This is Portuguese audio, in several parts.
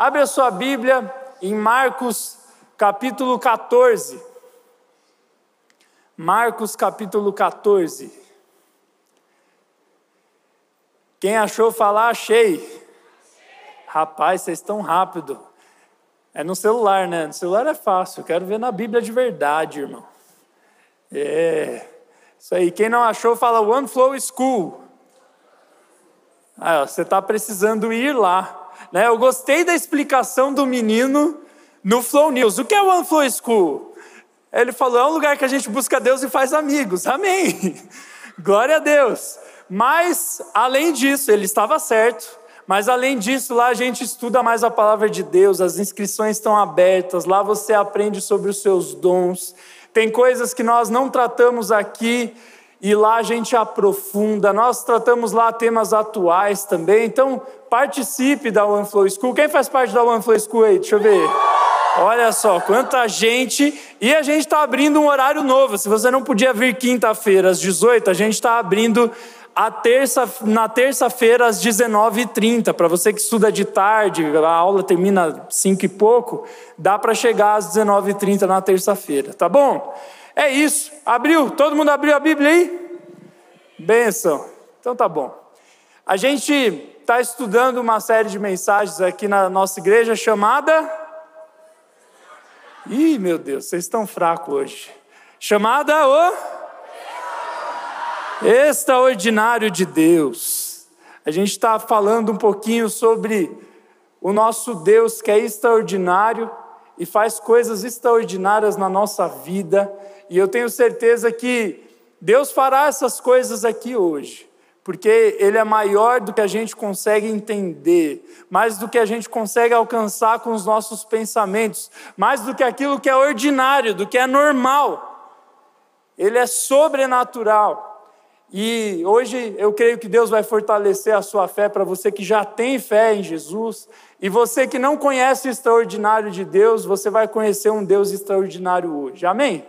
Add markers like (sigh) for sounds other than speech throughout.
Abre a sua Bíblia em Marcos capítulo 14. Marcos capítulo 14. Quem achou falar, achei. Rapaz, vocês estão rápido. É no celular, né? No celular é fácil. Quero ver na Bíblia de verdade, irmão. É. Isso aí. Quem não achou, fala One Flow School. Ah, você está precisando ir lá. Né? Eu gostei da explicação do menino no Flow News. O que é One Flow School? Ele falou: é um lugar que a gente busca Deus e faz amigos. Amém. (laughs) Glória a Deus. Mas, além disso, ele estava certo. Mas além disso, lá a gente estuda mais a palavra de Deus, as inscrições estão abertas, lá você aprende sobre os seus dons. Tem coisas que nós não tratamos aqui e lá a gente aprofunda. Nós tratamos lá temas atuais também. Então, participe da One Flow School. Quem faz parte da One Flow School aí? Deixa eu ver. Olha só, quanta gente. E a gente está abrindo um horário novo. Se você não podia vir quinta-feira às 18, a gente está abrindo terça, na terça-feira às 19h30. Para você que estuda de tarde, a aula termina 5 e pouco, dá para chegar às 19h30 na terça-feira, tá bom? É isso. Abriu? Todo mundo abriu a Bíblia aí? Benção. Então tá bom. A gente está estudando uma série de mensagens aqui na nossa igreja chamada. Ih, meu Deus, vocês estão fracos hoje. Chamada o Extraordinário de Deus. A gente está falando um pouquinho sobre o nosso Deus que é extraordinário e faz coisas extraordinárias na nossa vida, e eu tenho certeza que Deus fará essas coisas aqui hoje, porque Ele é maior do que a gente consegue entender, mais do que a gente consegue alcançar com os nossos pensamentos, mais do que aquilo que é ordinário, do que é normal. Ele é sobrenatural. E hoje eu creio que Deus vai fortalecer a sua fé para você que já tem fé em Jesus. E você que não conhece o extraordinário de Deus, você vai conhecer um Deus extraordinário hoje. Amém?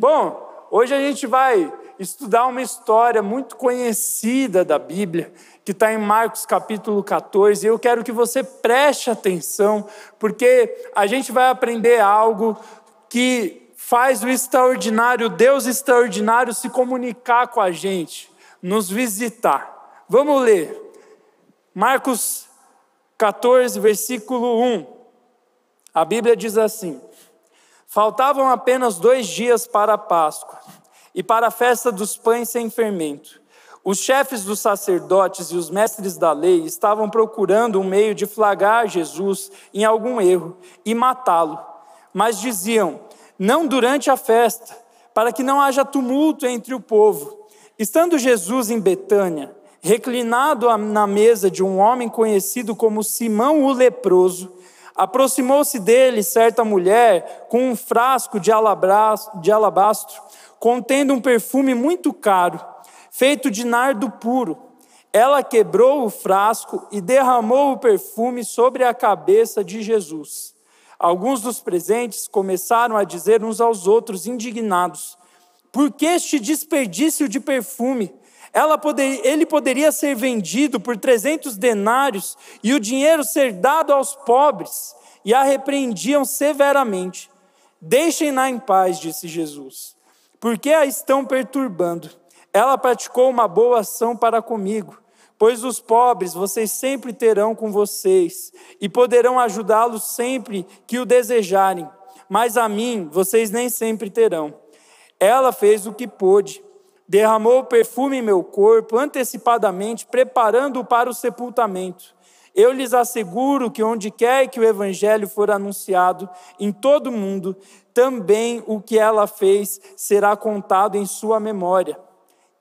Bom, hoje a gente vai estudar uma história muito conhecida da Bíblia, que está em Marcos capítulo 14. E eu quero que você preste atenção, porque a gente vai aprender algo que faz o extraordinário, Deus extraordinário, se comunicar com a gente, nos visitar. Vamos ler. Marcos 14, versículo 1. A Bíblia diz assim: Faltavam apenas dois dias para a Páscoa e para a festa dos pães sem fermento. Os chefes dos sacerdotes e os mestres da lei estavam procurando um meio de flagrar Jesus em algum erro e matá-lo, mas diziam: não durante a festa, para que não haja tumulto entre o povo. Estando Jesus em Betânia, reclinado na mesa de um homem conhecido como Simão o leproso, aproximou-se dele certa mulher com um frasco de alabastro, contendo um perfume muito caro, feito de nardo puro. Ela quebrou o frasco e derramou o perfume sobre a cabeça de Jesus. Alguns dos presentes começaram a dizer uns aos outros, indignados: Por que este desperdício de perfume? Poder, ele poderia ser vendido por 300 denários e o dinheiro ser dado aos pobres. E a repreendiam severamente. Deixem-na em paz, disse Jesus. Porque a estão perturbando? Ela praticou uma boa ação para comigo Pois os pobres vocês sempre terão com vocês, e poderão ajudá-los sempre que o desejarem, mas a mim vocês nem sempre terão. Ela fez o que pôde, derramou perfume em meu corpo antecipadamente, preparando-o para o sepultamento. Eu lhes asseguro que onde quer que o evangelho for anunciado em todo o mundo, também o que ela fez será contado em sua memória.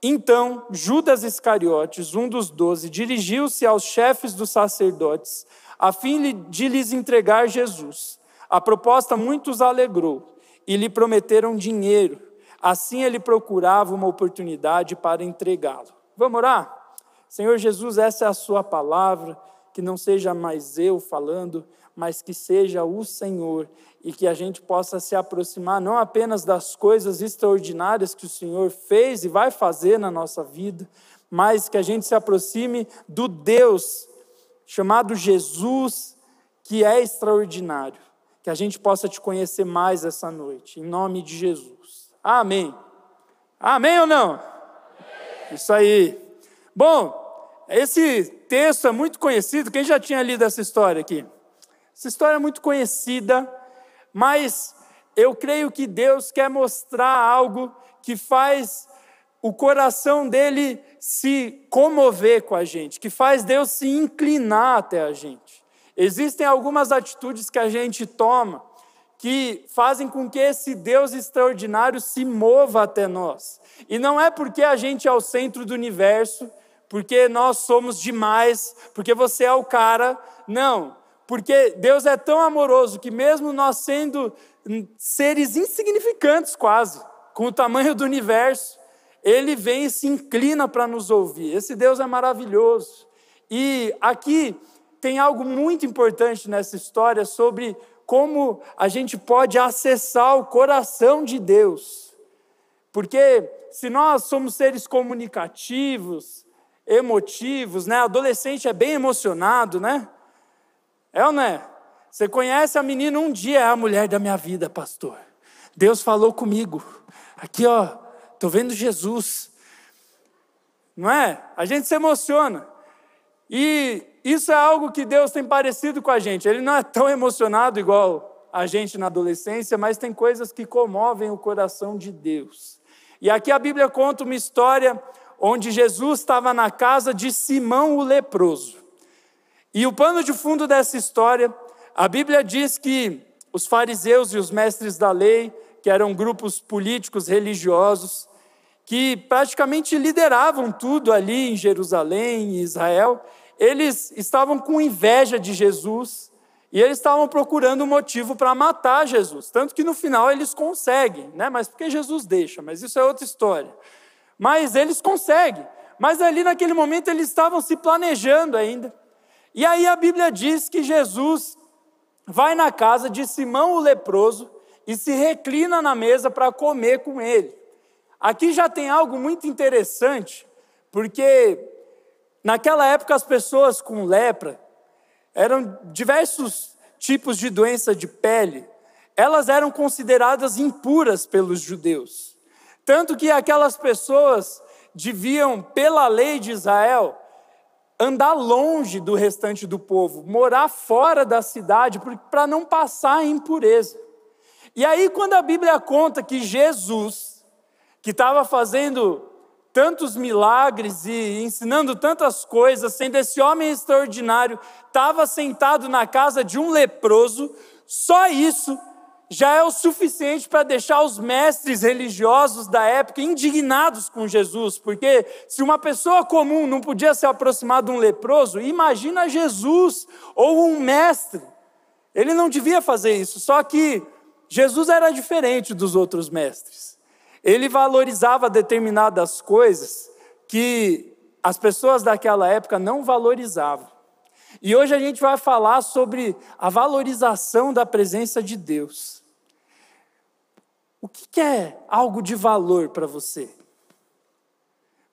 Então Judas Iscariotes, um dos doze, dirigiu-se aos chefes dos sacerdotes, a fim de lhes entregar Jesus. A proposta muitos alegrou e lhe prometeram dinheiro. Assim ele procurava uma oportunidade para entregá-lo. Vamos orar? Senhor Jesus, essa é a Sua palavra, que não seja mais eu falando, mas que seja o Senhor e que a gente possa se aproximar não apenas das coisas extraordinárias que o Senhor fez e vai fazer na nossa vida, mas que a gente se aproxime do Deus chamado Jesus, que é extraordinário. Que a gente possa te conhecer mais essa noite, em nome de Jesus. Amém. Amém ou não? Isso aí. Bom, esse texto é muito conhecido. Quem já tinha lido essa história aqui? Essa história é muito conhecida, mas eu creio que Deus quer mostrar algo que faz o coração dele se comover com a gente, que faz Deus se inclinar até a gente. Existem algumas atitudes que a gente toma que fazem com que esse Deus extraordinário se mova até nós. E não é porque a gente é o centro do universo, porque nós somos demais, porque você é o cara. Não, porque Deus é tão amoroso que, mesmo nós sendo seres insignificantes quase, com o tamanho do universo, ele vem e se inclina para nos ouvir. Esse Deus é maravilhoso. E aqui tem algo muito importante nessa história sobre como a gente pode acessar o coração de Deus. Porque se nós somos seres comunicativos, emotivos, né? Adolescente é bem emocionado, né? É ou não é? Você conhece a menina um dia, é a mulher da minha vida, pastor. Deus falou comigo. Aqui, ó, estou vendo Jesus. Não é? A gente se emociona. E isso é algo que Deus tem parecido com a gente. Ele não é tão emocionado igual a gente na adolescência, mas tem coisas que comovem o coração de Deus. E aqui a Bíblia conta uma história onde Jesus estava na casa de Simão o leproso. E o pano de fundo dessa história, a Bíblia diz que os fariseus e os mestres da lei, que eram grupos políticos religiosos, que praticamente lideravam tudo ali em Jerusalém e Israel, eles estavam com inveja de Jesus e eles estavam procurando um motivo para matar Jesus. Tanto que no final eles conseguem, né? mas porque Jesus deixa, mas isso é outra história. Mas eles conseguem. Mas ali naquele momento eles estavam se planejando ainda. E aí a Bíblia diz que Jesus vai na casa de Simão o leproso e se reclina na mesa para comer com ele. Aqui já tem algo muito interessante, porque naquela época as pessoas com lepra eram diversos tipos de doença de pele, elas eram consideradas impuras pelos judeus. Tanto que aquelas pessoas deviam, pela lei de Israel, andar longe do restante do povo, morar fora da cidade, para não passar impureza. E aí, quando a Bíblia conta que Jesus, que estava fazendo tantos milagres e ensinando tantas coisas, sendo esse homem extraordinário, estava sentado na casa de um leproso, só isso já é o suficiente para deixar os mestres religiosos da época indignados com Jesus, porque se uma pessoa comum não podia se aproximar de um leproso, imagina Jesus ou um mestre. Ele não devia fazer isso, só que Jesus era diferente dos outros mestres. Ele valorizava determinadas coisas que as pessoas daquela época não valorizavam. E hoje a gente vai falar sobre a valorização da presença de Deus. O que é algo de valor para você?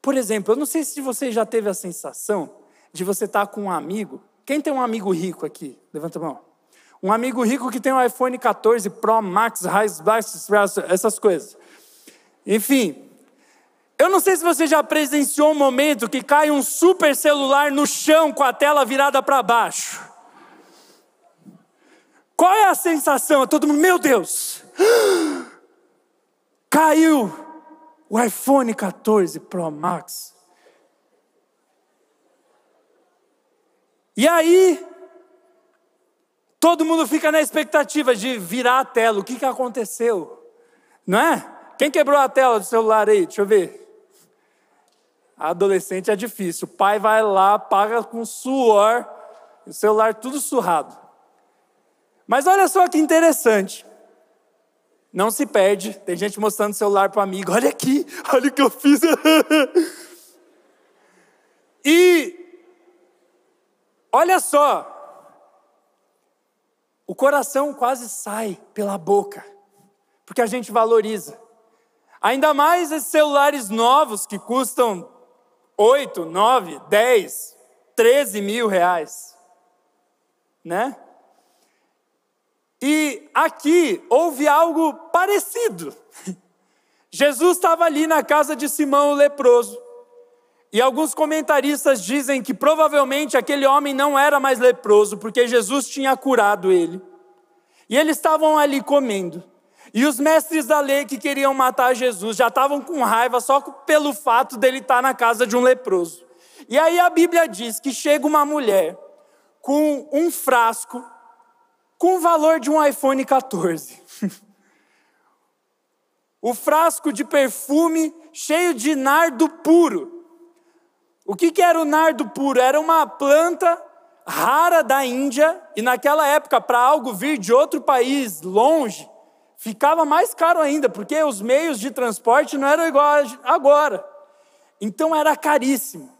Por exemplo, eu não sei se você já teve a sensação de você estar com um amigo. Quem tem um amigo rico aqui? Levanta a mão. Um amigo rico que tem um iPhone 14 Pro Max, essas coisas. Enfim, eu não sei se você já presenciou um momento que cai um super celular no chão com a tela virada para baixo. Qual é a sensação? Todo mundo, meu Deus, (gasps) caiu o iPhone 14 Pro Max. E aí, todo mundo fica na expectativa de virar a tela. O que, que aconteceu? Não é? Quem quebrou a tela do celular aí? Deixa eu ver. Adolescente é difícil. O pai vai lá, paga com suor, o celular tudo surrado. Mas olha só que interessante. Não se perde. Tem gente mostrando o celular para o amigo. Olha aqui, olha o que eu fiz. (laughs) e olha só. O coração quase sai pela boca, porque a gente valoriza. Ainda mais esses celulares novos que custam 8, 9, 10, 13 mil reais. Né? E aqui houve algo parecido. (laughs) Jesus estava ali na casa de Simão o leproso. E alguns comentaristas dizem que provavelmente aquele homem não era mais leproso, porque Jesus tinha curado ele. E eles estavam ali comendo. E os mestres da lei que queriam matar Jesus já estavam com raiva só pelo fato dele estar na casa de um leproso. E aí a Bíblia diz que chega uma mulher com um frasco com o valor de um iPhone 14. (laughs) o frasco de perfume cheio de nardo puro. O que, que era o nardo puro? Era uma planta rara da Índia, e naquela época, para algo vir de outro país longe, ficava mais caro ainda, porque os meios de transporte não eram igual agora. Então era caríssimo.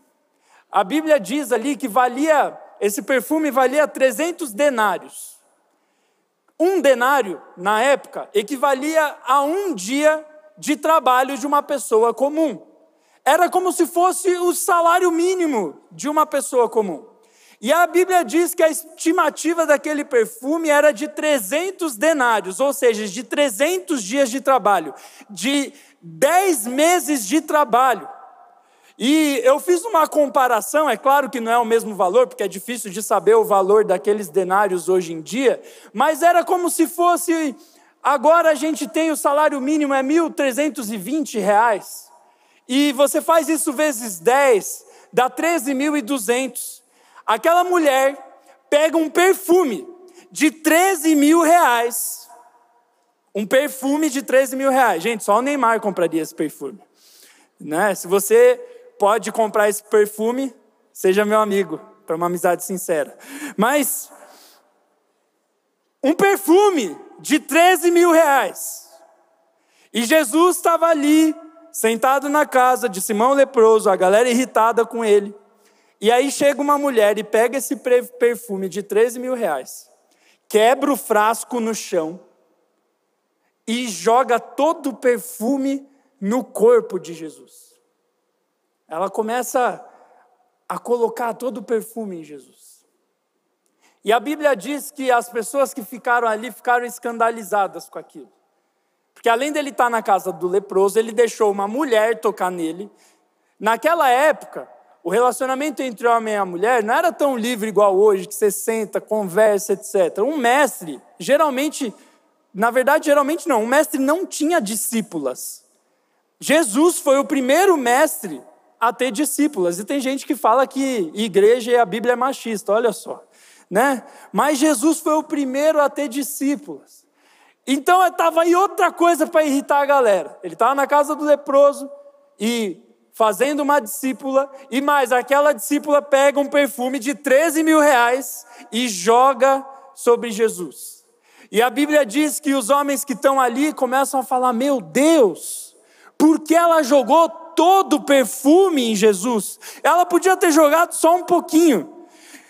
A Bíblia diz ali que valia, esse perfume valia 300 denários. Um denário, na época, equivalia a um dia de trabalho de uma pessoa comum. Era como se fosse o salário mínimo de uma pessoa comum. E a Bíblia diz que a estimativa daquele perfume era de 300 denários, ou seja, de 300 dias de trabalho, de 10 meses de trabalho. E eu fiz uma comparação, é claro que não é o mesmo valor, porque é difícil de saber o valor daqueles denários hoje em dia, mas era como se fosse. Agora a gente tem o salário mínimo, é 1.320 reais, e você faz isso vezes 10, dá 13.200. Aquela mulher pega um perfume de 13 mil reais, um perfume de 13 mil reais. Gente, só o Neymar compraria esse perfume. Né? Se você pode comprar esse perfume, seja meu amigo, para uma amizade sincera. Mas, um perfume de 13 mil reais. E Jesus estava ali, sentado na casa de Simão leproso, a galera irritada com ele. E aí chega uma mulher e pega esse perfume de 13 mil reais, quebra o frasco no chão e joga todo o perfume no corpo de Jesus. Ela começa a colocar todo o perfume em Jesus. E a Bíblia diz que as pessoas que ficaram ali ficaram escandalizadas com aquilo. Porque além dele estar na casa do leproso, ele deixou uma mulher tocar nele. Naquela época, o relacionamento entre homem e a mulher não era tão livre igual hoje, que você senta, conversa, etc. Um mestre, geralmente, na verdade, geralmente não, um mestre não tinha discípulas. Jesus foi o primeiro mestre a ter discípulas. E tem gente que fala que igreja e a Bíblia é machista, olha só. Né? Mas Jesus foi o primeiro a ter discípulas. Então estava aí outra coisa para irritar a galera. Ele estava na casa do leproso e fazendo uma discípula, e mais, aquela discípula pega um perfume de 13 mil reais e joga sobre Jesus. E a Bíblia diz que os homens que estão ali começam a falar: Meu Deus, por que ela jogou todo o perfume em Jesus. Ela podia ter jogado só um pouquinho.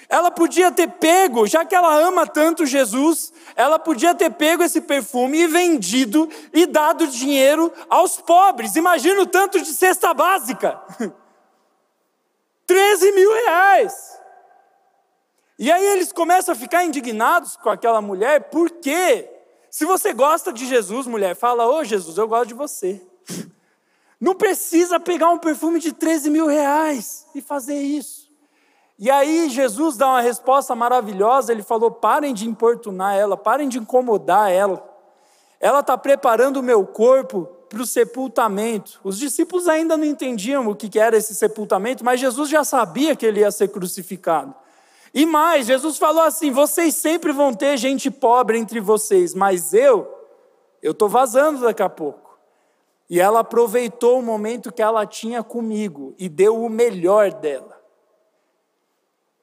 Ela podia ter pego, já que ela ama tanto Jesus, ela podia ter pego esse perfume e vendido e dado dinheiro aos pobres. Imagina o tanto de cesta básica. (laughs) 13 mil reais. E aí eles começam a ficar indignados com aquela mulher, porque se você gosta de Jesus, mulher, fala, ô oh, Jesus, eu gosto de você. (laughs) Não precisa pegar um perfume de 13 mil reais e fazer isso. E aí Jesus dá uma resposta maravilhosa, ele falou: parem de importunar ela, parem de incomodar ela. Ela está preparando o meu corpo para o sepultamento. Os discípulos ainda não entendiam o que era esse sepultamento, mas Jesus já sabia que ele ia ser crucificado. E mais, Jesus falou assim: vocês sempre vão ter gente pobre entre vocês, mas eu, eu estou vazando daqui a pouco. E ela aproveitou o momento que ela tinha comigo e deu o melhor dela.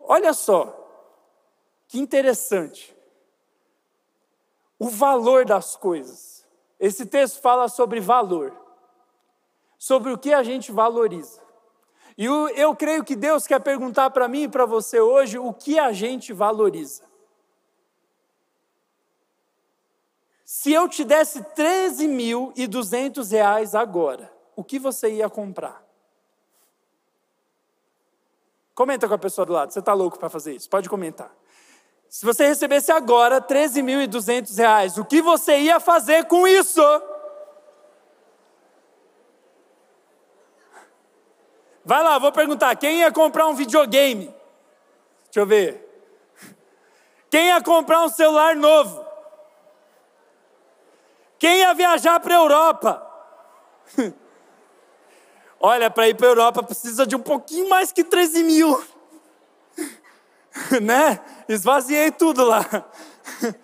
Olha só, que interessante. O valor das coisas. Esse texto fala sobre valor, sobre o que a gente valoriza. E eu creio que Deus quer perguntar para mim e para você hoje o que a gente valoriza. Se eu te desse 13.200 reais agora, o que você ia comprar? Comenta com a pessoa do lado, você está louco para fazer isso? Pode comentar. Se você recebesse agora 13.200 reais, o que você ia fazer com isso? Vai lá, vou perguntar: quem ia comprar um videogame? Deixa eu ver. Quem ia comprar um celular novo? Quem ia viajar para a Europa? (laughs) Olha, para ir para a Europa precisa de um pouquinho mais que 13 mil. (laughs) né? Esvaziei tudo lá. (laughs)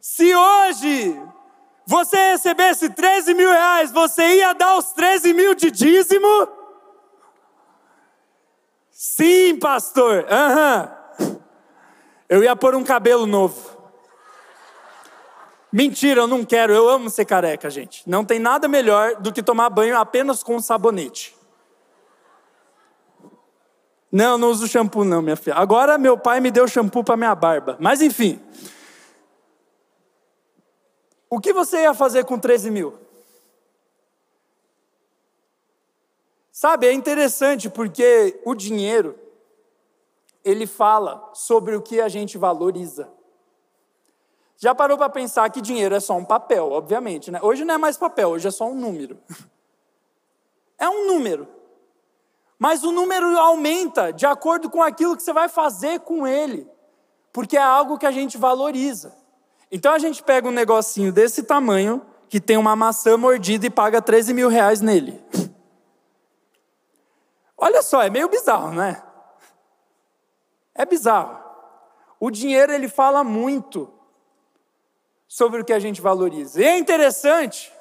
Se hoje você recebesse 13 mil reais, você ia dar os 13 mil de dízimo? Sim, pastor. Uhum. Eu ia pôr um cabelo novo. Mentira, eu não quero. Eu amo ser careca, gente. Não tem nada melhor do que tomar banho apenas com sabonete. Não, não uso shampoo, não, minha filha. Agora meu pai me deu shampoo para minha barba. Mas enfim. O que você ia fazer com 13 mil? Sabe, é interessante porque o dinheiro, ele fala sobre o que a gente valoriza. Já parou para pensar que dinheiro é só um papel, obviamente, né? Hoje não é mais papel, hoje é só um número. (laughs) É um número. Mas o número aumenta de acordo com aquilo que você vai fazer com ele, porque é algo que a gente valoriza. Então a gente pega um negocinho desse tamanho, que tem uma maçã mordida e paga 13 mil reais nele. (laughs) Olha só, é meio bizarro, né? É bizarro. O dinheiro ele fala muito sobre o que a gente valoriza. E é interessante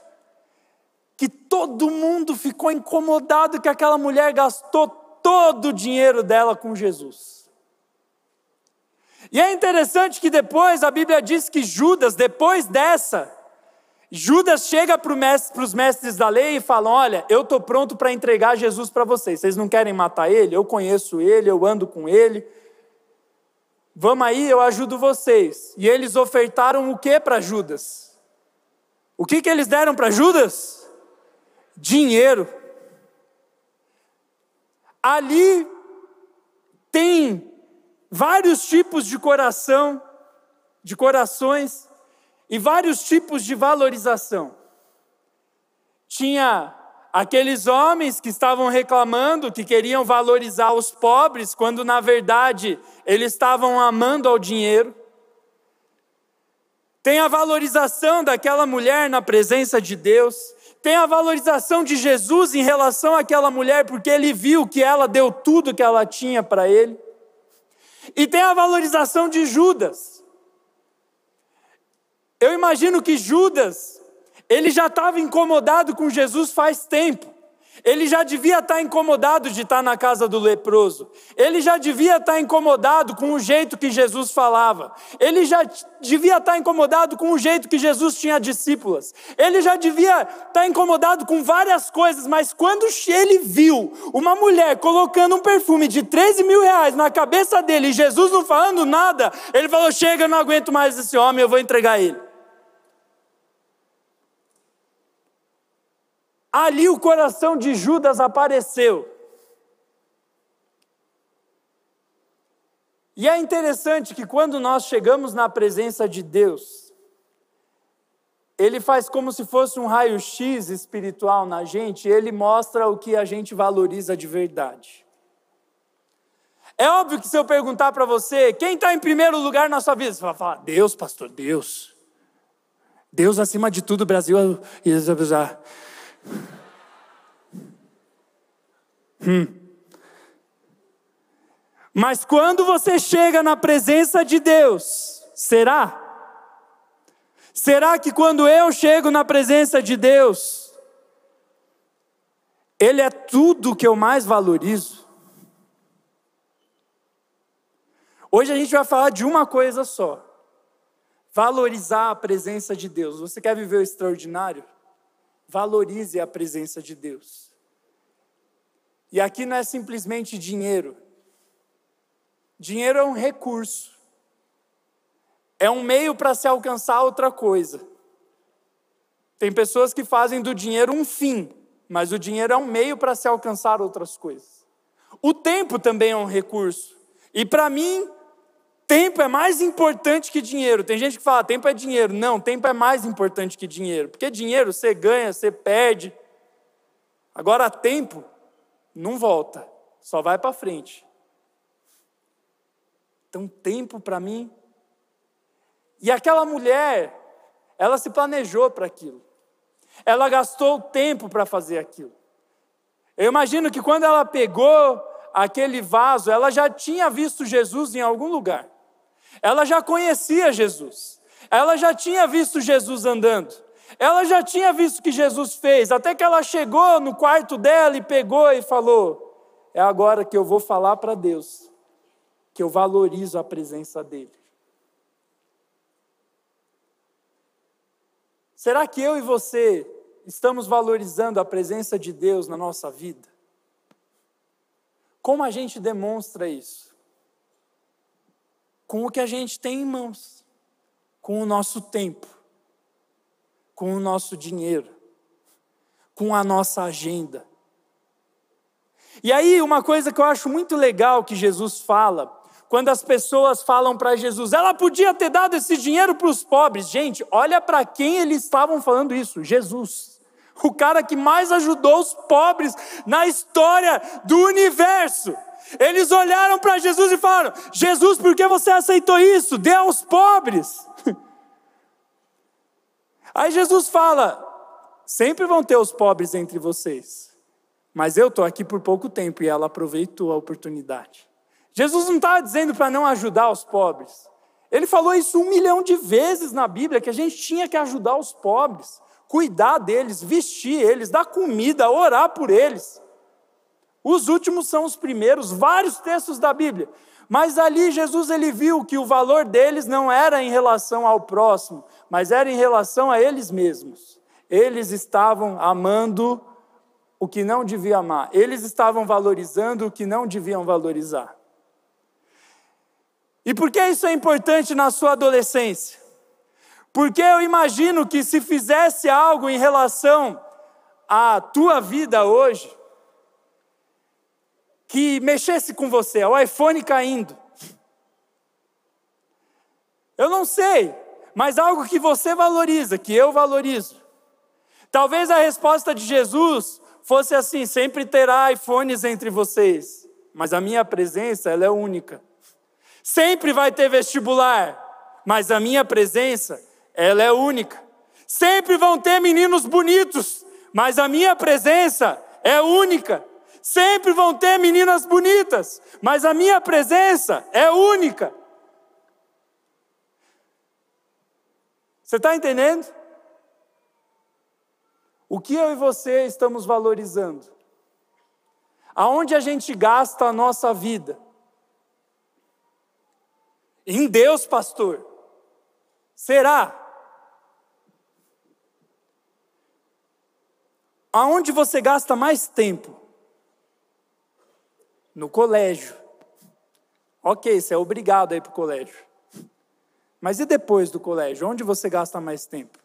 que todo mundo ficou incomodado que aquela mulher gastou todo o dinheiro dela com Jesus. E é interessante que depois a Bíblia diz que Judas, depois dessa, Judas chega para os mestres da lei e fala: Olha, eu estou pronto para entregar Jesus para vocês. Vocês não querem matar ele? Eu conheço ele, eu ando com ele. Vamos aí, eu ajudo vocês. E eles ofertaram o que para Judas? O que, que eles deram para Judas? Dinheiro. Ali tem vários tipos de coração, de corações e vários tipos de valorização. Tinha aqueles homens que estavam reclamando que queriam valorizar os pobres, quando na verdade eles estavam amando ao dinheiro. Tem a valorização daquela mulher na presença de Deus, tem a valorização de Jesus em relação àquela mulher, porque ele viu que ela deu tudo que ela tinha para ele. E tem a valorização de Judas. Eu imagino que Judas, ele já estava incomodado com Jesus faz tempo. Ele já devia estar incomodado de estar na casa do leproso. Ele já devia estar incomodado com o jeito que Jesus falava. Ele já devia estar incomodado com o jeito que Jesus tinha discípulas. Ele já devia estar incomodado com várias coisas, mas quando ele viu uma mulher colocando um perfume de 13 mil reais na cabeça dele e Jesus não falando nada, ele falou: Chega, eu não aguento mais esse homem, eu vou entregar ele. Ali o coração de Judas apareceu. E é interessante que quando nós chegamos na presença de Deus, Ele faz como se fosse um raio-x espiritual na gente, e Ele mostra o que a gente valoriza de verdade. É óbvio que se eu perguntar para você, quem está em primeiro lugar na sua vida, você vai falar, Deus, pastor, Deus. Deus acima de tudo, Brasil. Hum. Mas quando você chega na presença de Deus, será? Será que quando eu chego na presença de Deus, Ele é tudo que eu mais valorizo? Hoje a gente vai falar de uma coisa só: valorizar a presença de Deus. Você quer viver o extraordinário? Valorize a presença de Deus. E aqui não é simplesmente dinheiro. Dinheiro é um recurso. É um meio para se alcançar outra coisa. Tem pessoas que fazem do dinheiro um fim, mas o dinheiro é um meio para se alcançar outras coisas. O tempo também é um recurso. E para mim, tempo é mais importante que dinheiro. Tem gente que fala, tempo é dinheiro. Não, tempo é mais importante que dinheiro. Porque dinheiro você ganha, você perde. Agora, tempo não volta, só vai para frente. Então, tempo para mim. E aquela mulher, ela se planejou para aquilo. Ela gastou tempo para fazer aquilo. Eu imagino que quando ela pegou aquele vaso, ela já tinha visto Jesus em algum lugar. Ela já conhecia Jesus. Ela já tinha visto Jesus andando. Ela já tinha visto o que Jesus fez, até que ela chegou no quarto dela e pegou e falou: É agora que eu vou falar para Deus que eu valorizo a presença dEle. Será que eu e você estamos valorizando a presença de Deus na nossa vida? Como a gente demonstra isso? Com o que a gente tem em mãos, com o nosso tempo, com o nosso dinheiro, com a nossa agenda. E aí, uma coisa que eu acho muito legal que Jesus fala, quando as pessoas falam para Jesus, ela podia ter dado esse dinheiro para os pobres. Gente, olha para quem eles estavam falando isso: Jesus. O cara que mais ajudou os pobres na história do universo. Eles olharam para Jesus e falaram: Jesus, por que você aceitou isso? Dê aos pobres. (laughs) Aí Jesus fala: sempre vão ter os pobres entre vocês, mas eu estou aqui por pouco tempo e ela aproveitou a oportunidade. Jesus não estava dizendo para não ajudar os pobres. Ele falou isso um milhão de vezes na Bíblia, que a gente tinha que ajudar os pobres, cuidar deles, vestir eles, dar comida, orar por eles. Os últimos são os primeiros, vários textos da Bíblia. Mas ali Jesus ele viu que o valor deles não era em relação ao próximo, mas era em relação a eles mesmos. Eles estavam amando o que não deviam amar. Eles estavam valorizando o que não deviam valorizar. E por que isso é importante na sua adolescência? Porque eu imagino que se fizesse algo em relação à tua vida hoje, que mexesse com você, o iPhone caindo. Eu não sei, mas algo que você valoriza, que eu valorizo. Talvez a resposta de Jesus fosse assim: sempre terá iPhones entre vocês, mas a minha presença ela é única. Sempre vai ter vestibular, mas a minha presença, ela é única. Sempre vão ter meninos bonitos, mas a minha presença é única. Sempre vão ter meninas bonitas, mas a minha presença é única. Você está entendendo? O que eu e você estamos valorizando? Aonde a gente gasta a nossa vida? Em Deus, pastor. Será? Aonde você gasta mais tempo? No colégio. Ok, você é obrigado a ir para o colégio. Mas e depois do colégio? Onde você gasta mais tempo?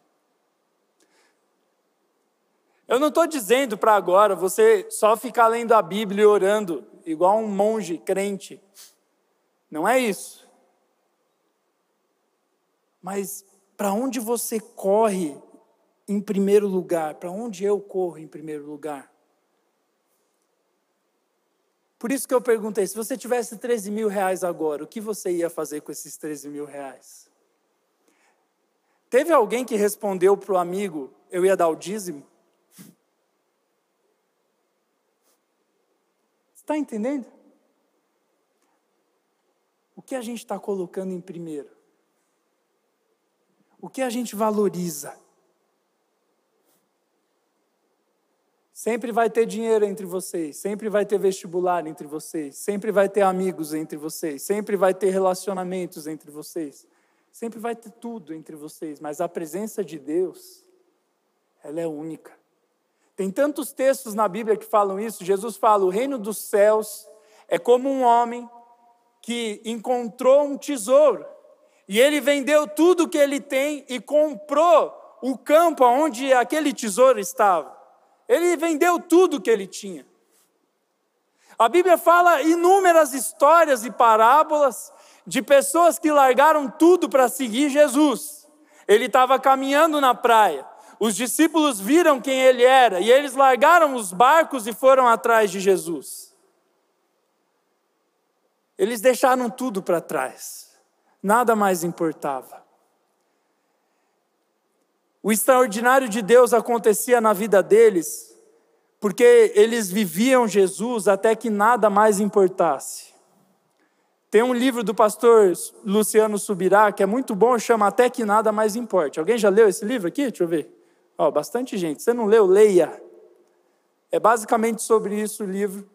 Eu não estou dizendo para agora você só ficar lendo a Bíblia e orando, igual um monge crente. Não é isso. Mas para onde você corre em primeiro lugar? Para onde eu corro em primeiro lugar? Por isso que eu perguntei: se você tivesse 13 mil reais agora, o que você ia fazer com esses 13 mil reais? Teve alguém que respondeu para o amigo: eu ia dar o dízimo? Está entendendo? O que a gente está colocando em primeiro? O que a gente valoriza? Sempre vai ter dinheiro entre vocês, sempre vai ter vestibular entre vocês, sempre vai ter amigos entre vocês, sempre vai ter relacionamentos entre vocês, sempre vai ter tudo entre vocês, mas a presença de Deus, ela é única. Tem tantos textos na Bíblia que falam isso. Jesus fala: o reino dos céus é como um homem que encontrou um tesouro e ele vendeu tudo que ele tem e comprou o campo onde aquele tesouro estava. Ele vendeu tudo que ele tinha. A Bíblia fala inúmeras histórias e parábolas de pessoas que largaram tudo para seguir Jesus. Ele estava caminhando na praia. Os discípulos viram quem ele era e eles largaram os barcos e foram atrás de Jesus. Eles deixaram tudo para trás, nada mais importava. O extraordinário de Deus acontecia na vida deles, porque eles viviam Jesus até que nada mais importasse. Tem um livro do pastor Luciano Subirá que é muito bom, chama Até que Nada Mais Importe. Alguém já leu esse livro aqui? Deixa eu ver. Ó, bastante gente. Você não leu? Leia. É basicamente sobre isso o livro.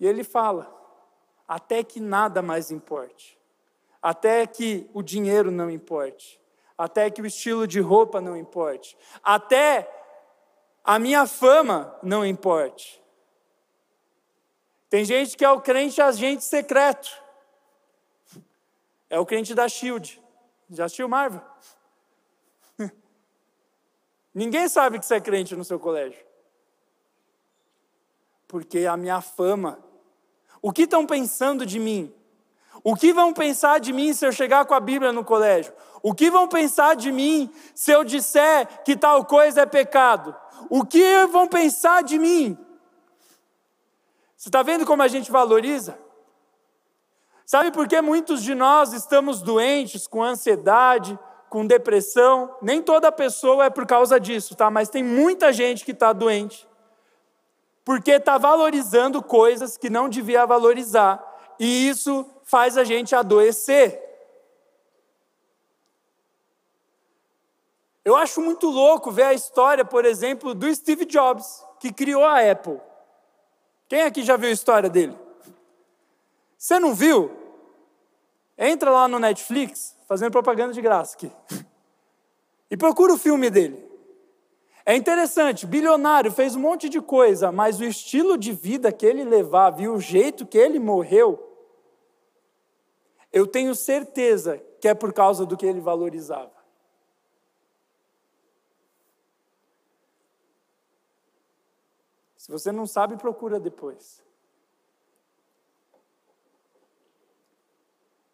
E ele fala: até que nada mais importe, até que o dinheiro não importe, até que o estilo de roupa não importe, até a minha fama não importe. Tem gente que é o crente agente secreto. É o crente da Shield. Já assistiu Marvel? (laughs) Ninguém sabe que você é crente no seu colégio. Porque a minha fama. O que estão pensando de mim? O que vão pensar de mim se eu chegar com a Bíblia no colégio? O que vão pensar de mim se eu disser que tal coisa é pecado? O que vão pensar de mim? Você está vendo como a gente valoriza? Sabe por que muitos de nós estamos doentes com ansiedade, com depressão? Nem toda pessoa é por causa disso, tá? Mas tem muita gente que está doente porque está valorizando coisas que não devia valorizar, e isso faz a gente adoecer. Eu acho muito louco ver a história, por exemplo, do Steve Jobs, que criou a Apple. Quem aqui já viu a história dele? Você não viu? Entra lá no Netflix, fazendo propaganda de graça aqui. E procura o filme dele. É interessante, bilionário, fez um monte de coisa, mas o estilo de vida que ele levava e o jeito que ele morreu, eu tenho certeza que é por causa do que ele valorizava. Se você não sabe, procura depois.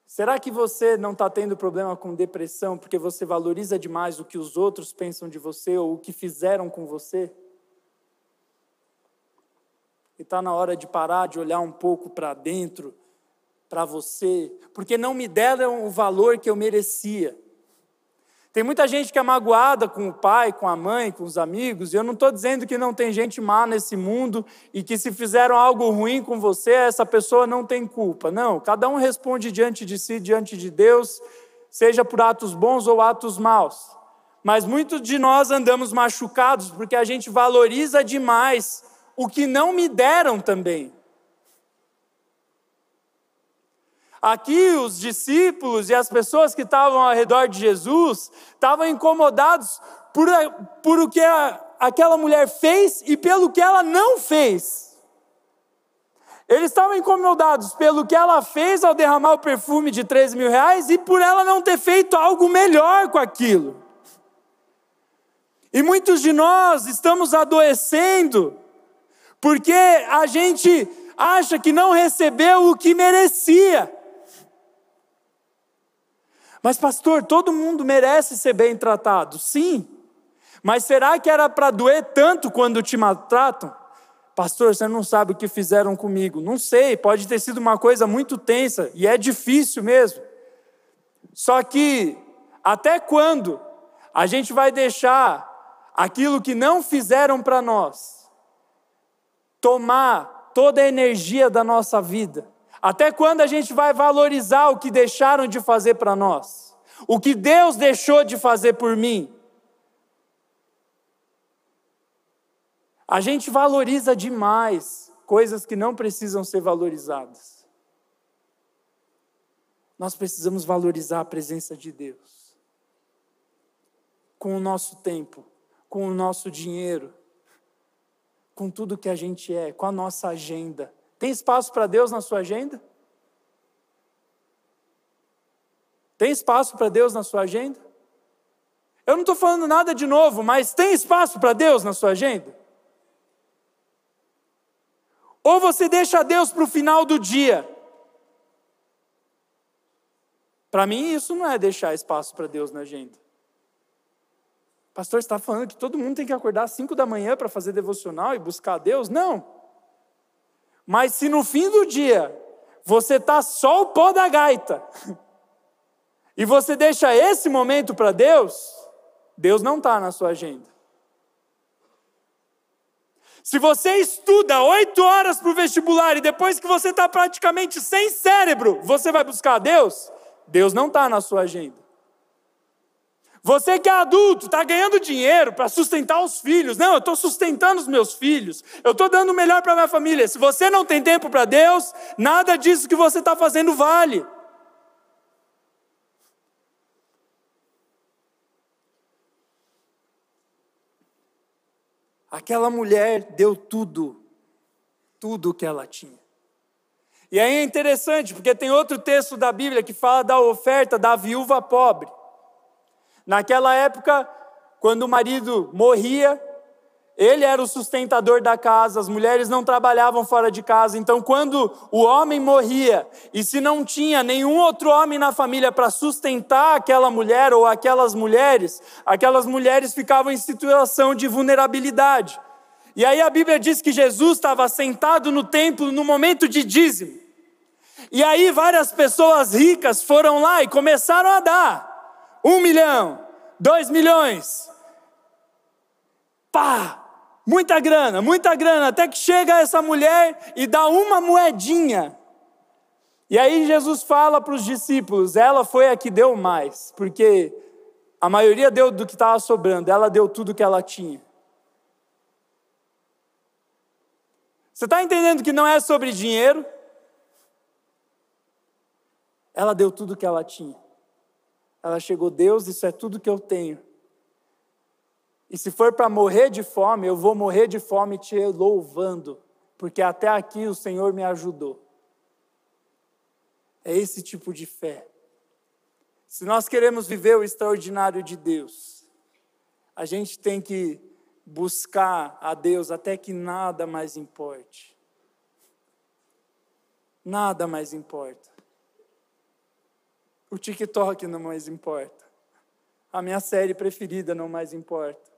Será que você não está tendo problema com depressão porque você valoriza demais o que os outros pensam de você ou o que fizeram com você? E está na hora de parar de olhar um pouco para dentro, para você, porque não me deram o valor que eu merecia. Tem muita gente que é magoada com o pai, com a mãe, com os amigos, e eu não estou dizendo que não tem gente má nesse mundo e que se fizeram algo ruim com você, essa pessoa não tem culpa. Não, cada um responde diante de si, diante de Deus, seja por atos bons ou atos maus. Mas muitos de nós andamos machucados porque a gente valoriza demais o que não me deram também. Aqui os discípulos e as pessoas que estavam ao redor de Jesus estavam incomodados por, por o que a, aquela mulher fez e pelo que ela não fez. Eles estavam incomodados pelo que ela fez ao derramar o perfume de 13 mil reais e por ela não ter feito algo melhor com aquilo. E muitos de nós estamos adoecendo porque a gente acha que não recebeu o que merecia. Mas, pastor, todo mundo merece ser bem tratado. Sim. Mas será que era para doer tanto quando te maltratam? Pastor, você não sabe o que fizeram comigo. Não sei, pode ter sido uma coisa muito tensa e é difícil mesmo. Só que, até quando a gente vai deixar aquilo que não fizeram para nós tomar toda a energia da nossa vida? Até quando a gente vai valorizar o que deixaram de fazer para nós? O que Deus deixou de fazer por mim? A gente valoriza demais coisas que não precisam ser valorizadas. Nós precisamos valorizar a presença de Deus. Com o nosso tempo, com o nosso dinheiro, com tudo que a gente é, com a nossa agenda tem espaço para Deus na sua agenda? Tem espaço para Deus na sua agenda? Eu não estou falando nada de novo, mas tem espaço para Deus na sua agenda? Ou você deixa Deus para o final do dia? Para mim, isso não é deixar espaço para Deus na agenda. Pastor, está falando que todo mundo tem que acordar às 5 da manhã para fazer devocional e buscar Deus? Não. Mas se no fim do dia você está só o pó da gaita, (laughs) e você deixa esse momento para Deus, Deus não está na sua agenda. Se você estuda oito horas para o vestibular e depois que você está praticamente sem cérebro, você vai buscar Deus, Deus não está na sua agenda. Você que é adulto, está ganhando dinheiro para sustentar os filhos. Não, eu estou sustentando os meus filhos. Eu estou dando o melhor para a minha família. Se você não tem tempo para Deus, nada disso que você está fazendo vale. Aquela mulher deu tudo, tudo que ela tinha. E aí é interessante, porque tem outro texto da Bíblia que fala da oferta da viúva pobre. Naquela época, quando o marido morria, ele era o sustentador da casa, as mulheres não trabalhavam fora de casa. Então, quando o homem morria, e se não tinha nenhum outro homem na família para sustentar aquela mulher ou aquelas mulheres, aquelas mulheres ficavam em situação de vulnerabilidade. E aí a Bíblia diz que Jesus estava sentado no templo no momento de dízimo. E aí várias pessoas ricas foram lá e começaram a dar. Um milhão, dois milhões. Pá! Muita grana, muita grana, até que chega essa mulher e dá uma moedinha. E aí Jesus fala para os discípulos: ela foi a que deu mais, porque a maioria deu do que estava sobrando, ela deu tudo que ela tinha. Você está entendendo que não é sobre dinheiro? Ela deu tudo que ela tinha. Ela chegou, Deus, isso é tudo que eu tenho. E se for para morrer de fome, eu vou morrer de fome te louvando, porque até aqui o Senhor me ajudou. É esse tipo de fé. Se nós queremos viver o extraordinário de Deus, a gente tem que buscar a Deus até que nada mais importe. Nada mais importa. O TikTok não mais importa. A minha série preferida não mais importa.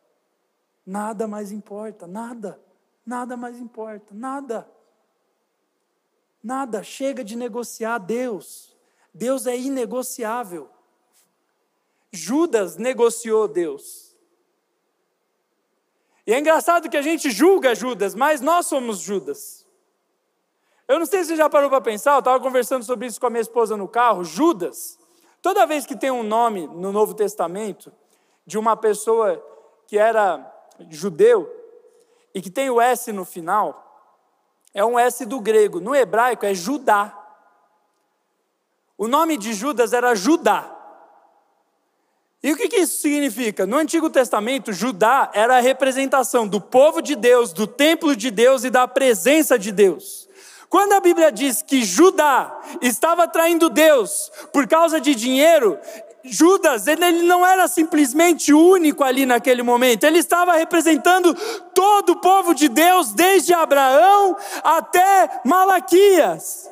Nada mais importa, nada. Nada mais importa, nada. Nada, chega de negociar Deus. Deus é inegociável. Judas negociou Deus. E é engraçado que a gente julga Judas, mas nós somos Judas. Eu não sei se você já parou para pensar, eu estava conversando sobre isso com a minha esposa no carro. Judas Toda vez que tem um nome no Novo Testamento de uma pessoa que era judeu e que tem o S no final, é um S do grego. No hebraico é Judá. O nome de Judas era Judá. E o que, isso significa? No Antigo Testamento, Judá era a representação do povo de Deus, do templo de Deus e da presença de Deus. Quando a Bíblia diz que Judá estava traindo Deus por causa de dinheiro, Judas, ele não era simplesmente único ali naquele momento, ele estava representando todo o povo de Deus, desde Abraão até Malaquias.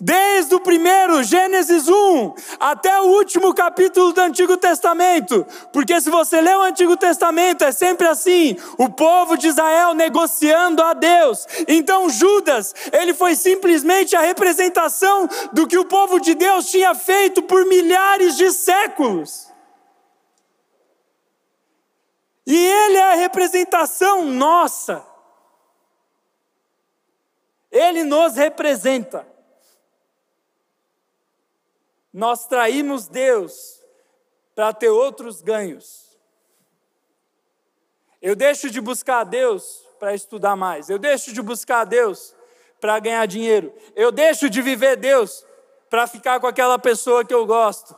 Desde o primeiro, Gênesis 1, até o último capítulo do Antigo Testamento. Porque se você lê o Antigo Testamento, é sempre assim: o povo de Israel negociando a Deus. Então Judas, ele foi simplesmente a representação do que o povo de Deus tinha feito por milhares de séculos. E ele é a representação nossa. Ele nos representa nós traímos Deus para ter outros ganhos. Eu deixo de buscar a Deus para estudar mais. Eu deixo de buscar a Deus para ganhar dinheiro. Eu deixo de viver Deus para ficar com aquela pessoa que eu gosto.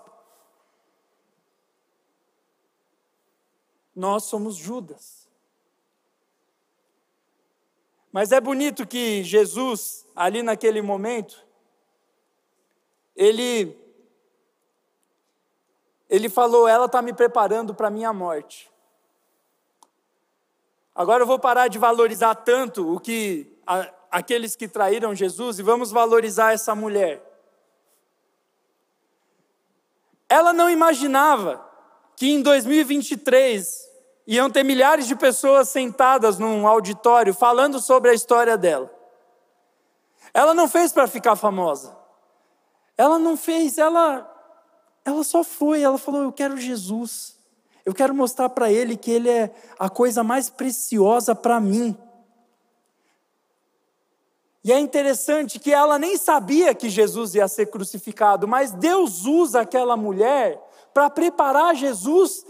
Nós somos Judas. Mas é bonito que Jesus, ali naquele momento, ele ele falou: Ela está me preparando para a minha morte. Agora eu vou parar de valorizar tanto o que a, aqueles que traíram Jesus e vamos valorizar essa mulher. Ela não imaginava que em 2023 iam ter milhares de pessoas sentadas num auditório falando sobre a história dela. Ela não fez para ficar famosa. Ela não fez, ela ela só foi, ela falou: "Eu quero Jesus. Eu quero mostrar para ele que ele é a coisa mais preciosa para mim." E é interessante que ela nem sabia que Jesus ia ser crucificado, mas Deus usa aquela mulher para preparar Jesus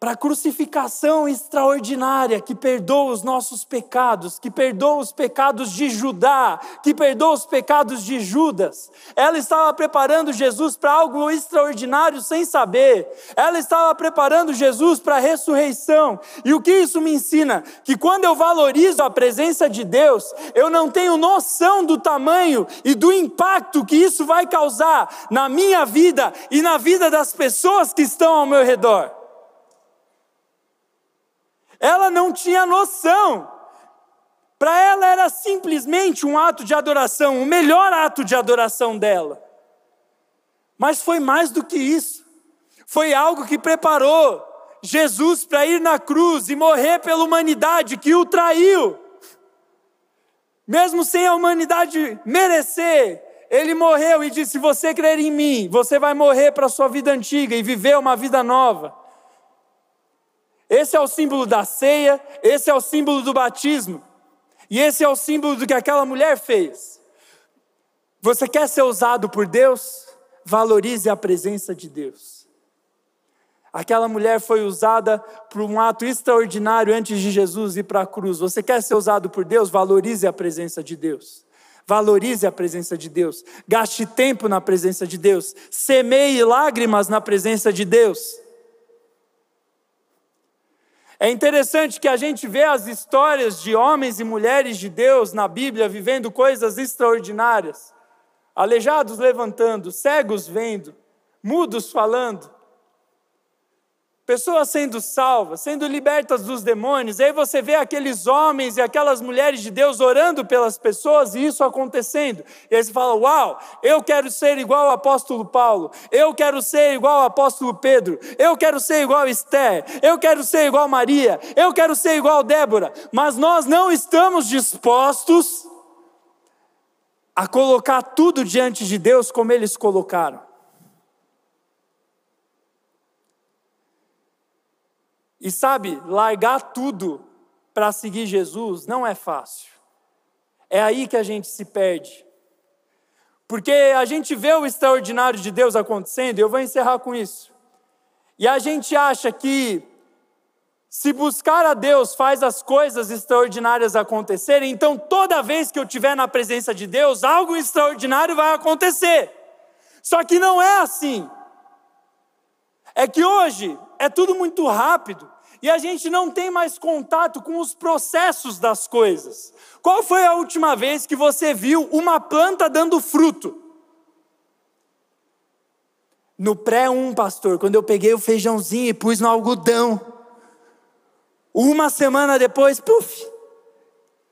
para a crucificação extraordinária que perdoa os nossos pecados, que perdoa os pecados de Judá, que perdoa os pecados de Judas. Ela estava preparando Jesus para algo extraordinário sem saber. Ela estava preparando Jesus para a ressurreição. E o que isso me ensina? Que quando eu valorizo a presença de Deus, eu não tenho noção do tamanho e do impacto que isso vai causar na minha vida e na vida das pessoas que estão ao meu redor. Ela não tinha noção. Para ela era simplesmente um ato de adoração, o melhor ato de adoração dela. Mas foi mais do que isso. Foi algo que preparou Jesus para ir na cruz e morrer pela humanidade que o traiu. Mesmo sem a humanidade merecer, ele morreu e disse: Se você crer em mim, você vai morrer para a sua vida antiga e viver uma vida nova. Esse é o símbolo da ceia, esse é o símbolo do batismo, e esse é o símbolo do que aquela mulher fez. Você quer ser usado por Deus? Valorize a presença de Deus. Aquela mulher foi usada por um ato extraordinário antes de Jesus ir para a cruz. Você quer ser usado por Deus? Valorize a presença de Deus. Valorize a presença de Deus. Gaste tempo na presença de Deus. Semeie lágrimas na presença de Deus. É interessante que a gente vê as histórias de homens e mulheres de Deus na Bíblia vivendo coisas extraordinárias. Aleijados levantando, cegos vendo, mudos falando, pessoas sendo salvas, sendo libertas dos demônios. E aí você vê aqueles homens e aquelas mulheres de Deus orando pelas pessoas e isso acontecendo. E aí você fala: Uau, eu quero ser igual ao apóstolo Paulo, eu quero ser igual ao apóstolo Pedro, eu quero ser igual a Esther, eu quero ser igual a Maria, eu quero ser igual a Débora. Mas nós não estamos dispostos a colocar tudo diante de Deus como eles colocaram. E sabe, largar tudo para seguir Jesus não é fácil. É aí que a gente se perde. Porque a gente vê o extraordinário de Deus acontecendo, e eu vou encerrar com isso. E a gente acha que se buscar a Deus faz as coisas extraordinárias acontecerem, então toda vez que eu estiver na presença de Deus, algo extraordinário vai acontecer. Só que não é assim. É que hoje é tudo muito rápido e a gente não tem mais contato com os processos das coisas. Qual foi a última vez que você viu uma planta dando fruto? No pré-1, pastor, quando eu peguei o feijãozinho e pus no algodão. Uma semana depois, puf!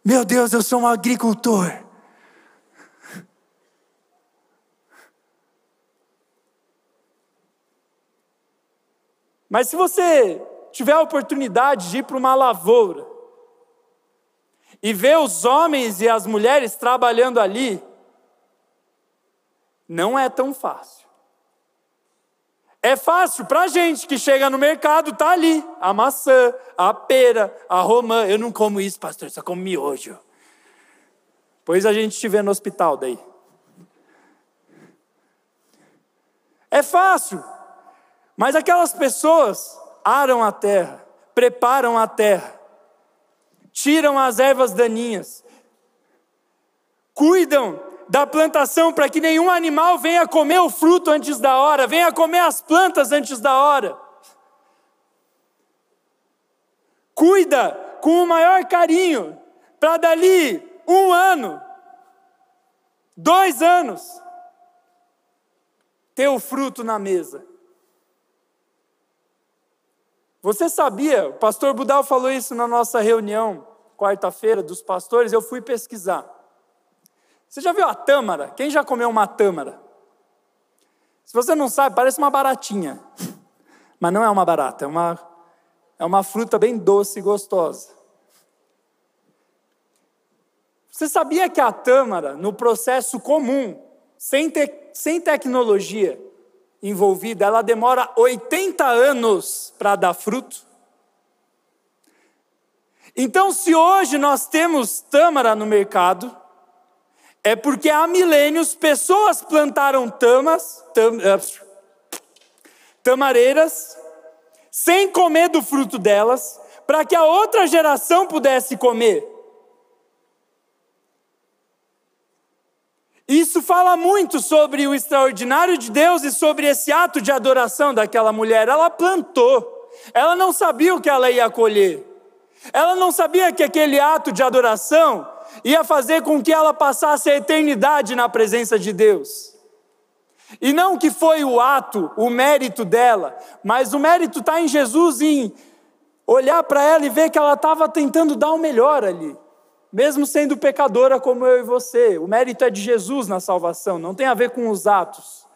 Meu Deus, eu sou um agricultor. Mas se você tiver a oportunidade de ir para uma lavoura e ver os homens e as mulheres trabalhando ali, não é tão fácil. É fácil para a gente que chega no mercado, tá ali, a maçã, a pera, a romã. Eu não como isso, pastor, só como miojo. Pois a gente estiver no hospital daí. É fácil. Mas aquelas pessoas aram a terra, preparam a terra, tiram as ervas daninhas, cuidam da plantação para que nenhum animal venha comer o fruto antes da hora, venha comer as plantas antes da hora. Cuida com o maior carinho, para dali um ano, dois anos, ter o fruto na mesa. Você sabia, o pastor Budal falou isso na nossa reunião, quarta-feira, dos pastores, eu fui pesquisar. Você já viu a tâmara? Quem já comeu uma tâmara? Se você não sabe, parece uma baratinha. (laughs) Mas não é uma barata, é uma, é uma fruta bem doce e gostosa. Você sabia que a tâmara, no processo comum, sem, te, sem tecnologia envolvida, ela demora 80 anos para dar fruto? Então, se hoje nós temos tâmara no mercado, é porque há milênios pessoas plantaram tamas, tam, uh, tamareiras, sem comer do fruto delas, para que a outra geração pudesse comer. Isso fala muito sobre o extraordinário de Deus e sobre esse ato de adoração daquela mulher. Ela plantou, ela não sabia o que ela ia colher, ela não sabia que aquele ato de adoração ia fazer com que ela passasse a eternidade na presença de Deus. E não que foi o ato, o mérito dela, mas o mérito está em Jesus em olhar para ela e ver que ela estava tentando dar o melhor ali mesmo sendo pecadora como eu e você. O mérito é de Jesus na salvação, não tem a ver com os atos.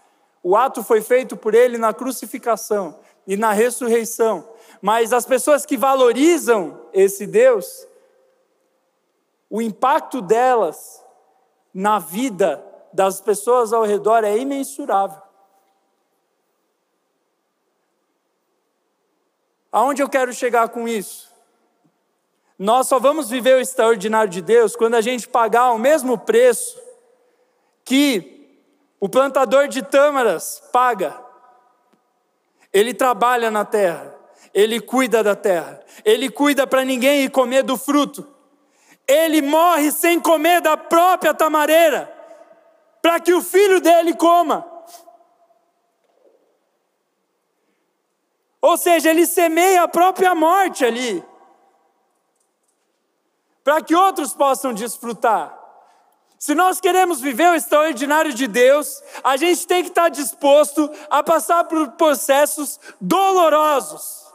O ato foi feito por ele na crucificação e na ressurreição. Mas as pessoas que valorizam esse Deus, o impacto delas na vida das pessoas ao redor é imensurável. Aonde eu quero chegar com isso? Nós só vamos viver o extraordinário de Deus quando a gente pagar o mesmo preço que o plantador de tâmaras paga. Ele trabalha na terra, ele cuida da terra, ele cuida para ninguém ir comer do fruto. Ele morre sem comer da própria tamareira, para que o filho dele coma. Ou seja, ele semeia a própria morte ali para que outros possam desfrutar. Se nós queremos viver o extraordinário de Deus, a gente tem que estar disposto a passar por processos dolorosos,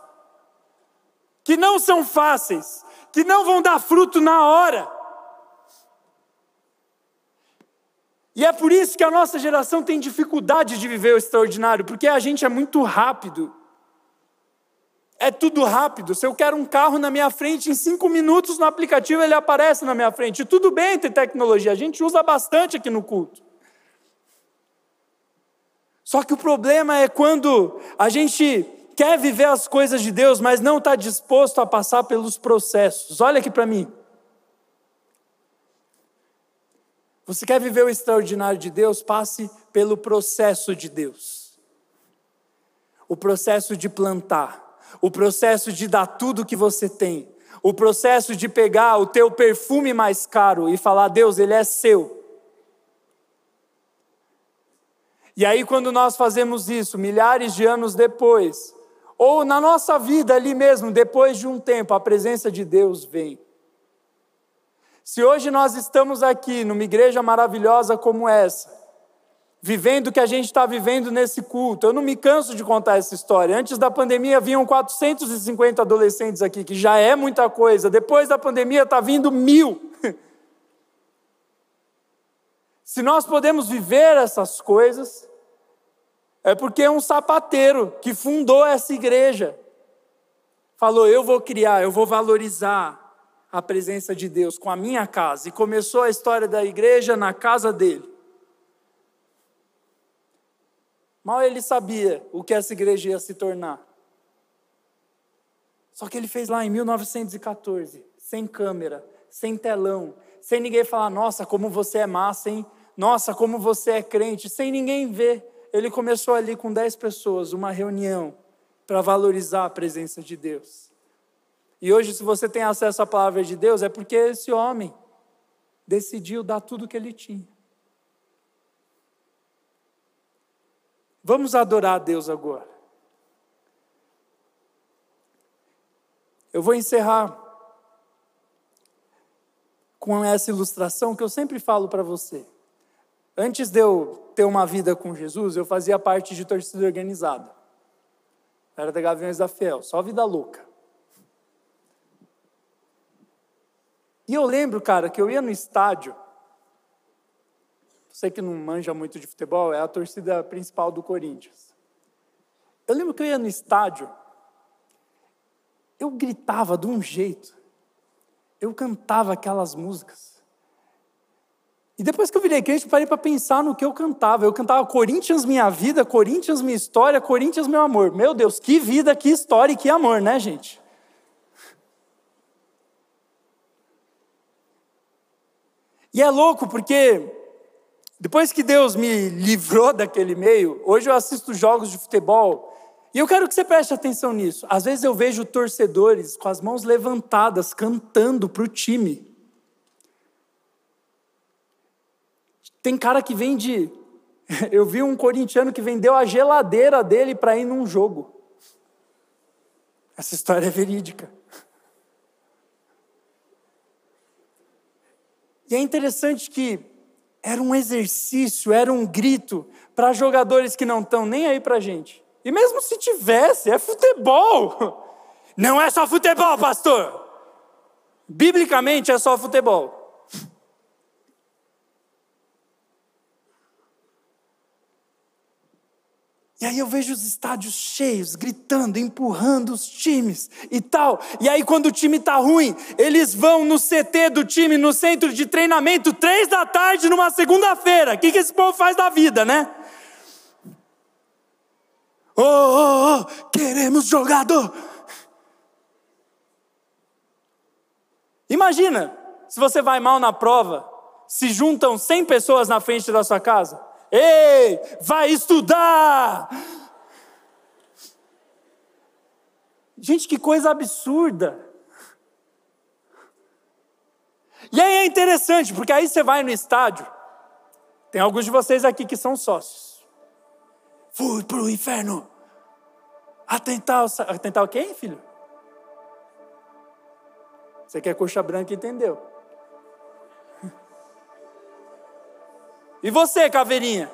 que não são fáceis, que não vão dar fruto na hora. E é por isso que a nossa geração tem dificuldade de viver o extraordinário, porque a gente é muito rápido é tudo rápido. Se eu quero um carro na minha frente, em cinco minutos no aplicativo ele aparece na minha frente. E tudo bem ter tecnologia, a gente usa bastante aqui no culto. Só que o problema é quando a gente quer viver as coisas de Deus, mas não está disposto a passar pelos processos. Olha aqui para mim. Você quer viver o extraordinário de Deus? Passe pelo processo de Deus. O processo de plantar o processo de dar tudo que você tem, o processo de pegar o teu perfume mais caro e falar: Deus, ele é seu. E aí, quando nós fazemos isso, milhares de anos depois, ou na nossa vida ali mesmo, depois de um tempo, a presença de Deus vem. Se hoje nós estamos aqui numa igreja maravilhosa como essa, vivendo o que a gente está vivendo nesse culto. Eu não me canso de contar essa história. Antes da pandemia vinham 450 adolescentes aqui, que já é muita coisa. Depois da pandemia está vindo mil. (laughs) Se nós podemos viver essas coisas, é porque é um sapateiro que fundou essa igreja falou: Eu vou criar, eu vou valorizar a presença de Deus com a minha casa. E começou a história da igreja na casa dele. Mal ele sabia o que essa igreja ia se tornar. Só que ele fez lá em 1914, sem câmera, sem telão, sem ninguém falar, nossa, como você é massa, hein? Nossa, como você é crente, sem ninguém ver. Ele começou ali com dez pessoas, uma reunião, para valorizar a presença de Deus. E hoje, se você tem acesso à palavra de Deus, é porque esse homem decidiu dar tudo o que ele tinha. Vamos adorar a Deus agora. Eu vou encerrar com essa ilustração que eu sempre falo para você. Antes de eu ter uma vida com Jesus, eu fazia parte de torcida organizada. Era da Gaviões da Fiel, só vida louca. E eu lembro, cara, que eu ia no estádio Você que não manja muito de futebol, é a torcida principal do Corinthians. Eu lembro que eu ia no estádio, eu gritava de um jeito, eu cantava aquelas músicas. E depois que eu virei crente, eu parei para pensar no que eu cantava. Eu cantava Corinthians minha vida, Corinthians minha história, Corinthians meu amor. Meu Deus, que vida, que história e que amor, né, gente? E é louco porque depois que Deus me livrou daquele meio, hoje eu assisto jogos de futebol e eu quero que você preste atenção nisso. Às vezes eu vejo torcedores com as mãos levantadas cantando para o time. Tem cara que vende. (laughs) Eu vi um corintiano que vendeu a geladeira dele para ir num jogo. Essa história é verídica. E é interessante que era um exercício, era um grito para jogadores que não estão nem aí para gente. E mesmo se tivesse, é futebol. Não é só futebol, pastor. Biblicamente é só futebol. E aí eu vejo os estádios cheios, gritando, empurrando os times e tal. E aí quando o time está ruim, eles vão no CT do time, no centro de treinamento, três da tarde numa segunda-feira. O que, que esse povo faz da vida, né? Oh, oh, oh, queremos jogador. Imagina, se você vai mal na prova, se juntam 100 pessoas na frente da sua casa. Ei, vai estudar! Gente, que coisa absurda. E aí é interessante, porque aí você vai no estádio, tem alguns de vocês aqui que são sócios. Fui para o inferno. Atentar, atentar o quê, filho? Você quer coxa branca, entendeu? E você, caveirinha?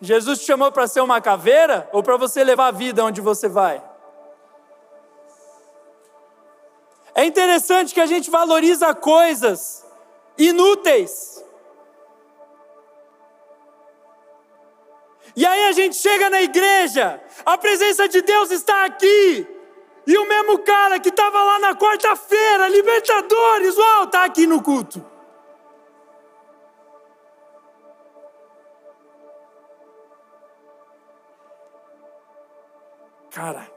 Jesus te chamou para ser uma caveira ou para você levar a vida onde você vai? É interessante que a gente valoriza coisas inúteis. E aí a gente chega na igreja, a presença de Deus está aqui. E o mesmo cara que estava lá na quarta-feira, Libertadores, uau, está aqui no culto. Cara,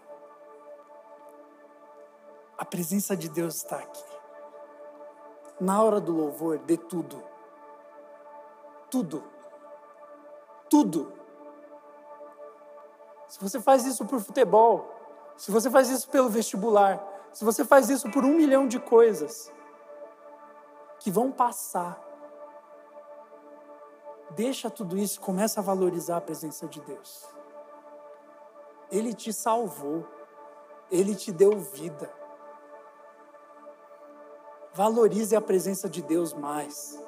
a presença de Deus está aqui. Na hora do louvor, dê tudo. Tudo. Tudo. Se você faz isso por futebol, se você faz isso pelo vestibular, se você faz isso por um milhão de coisas que vão passar, deixa tudo isso e começa a valorizar a presença de Deus. Ele te salvou, Ele te deu vida. Valorize a presença de Deus mais.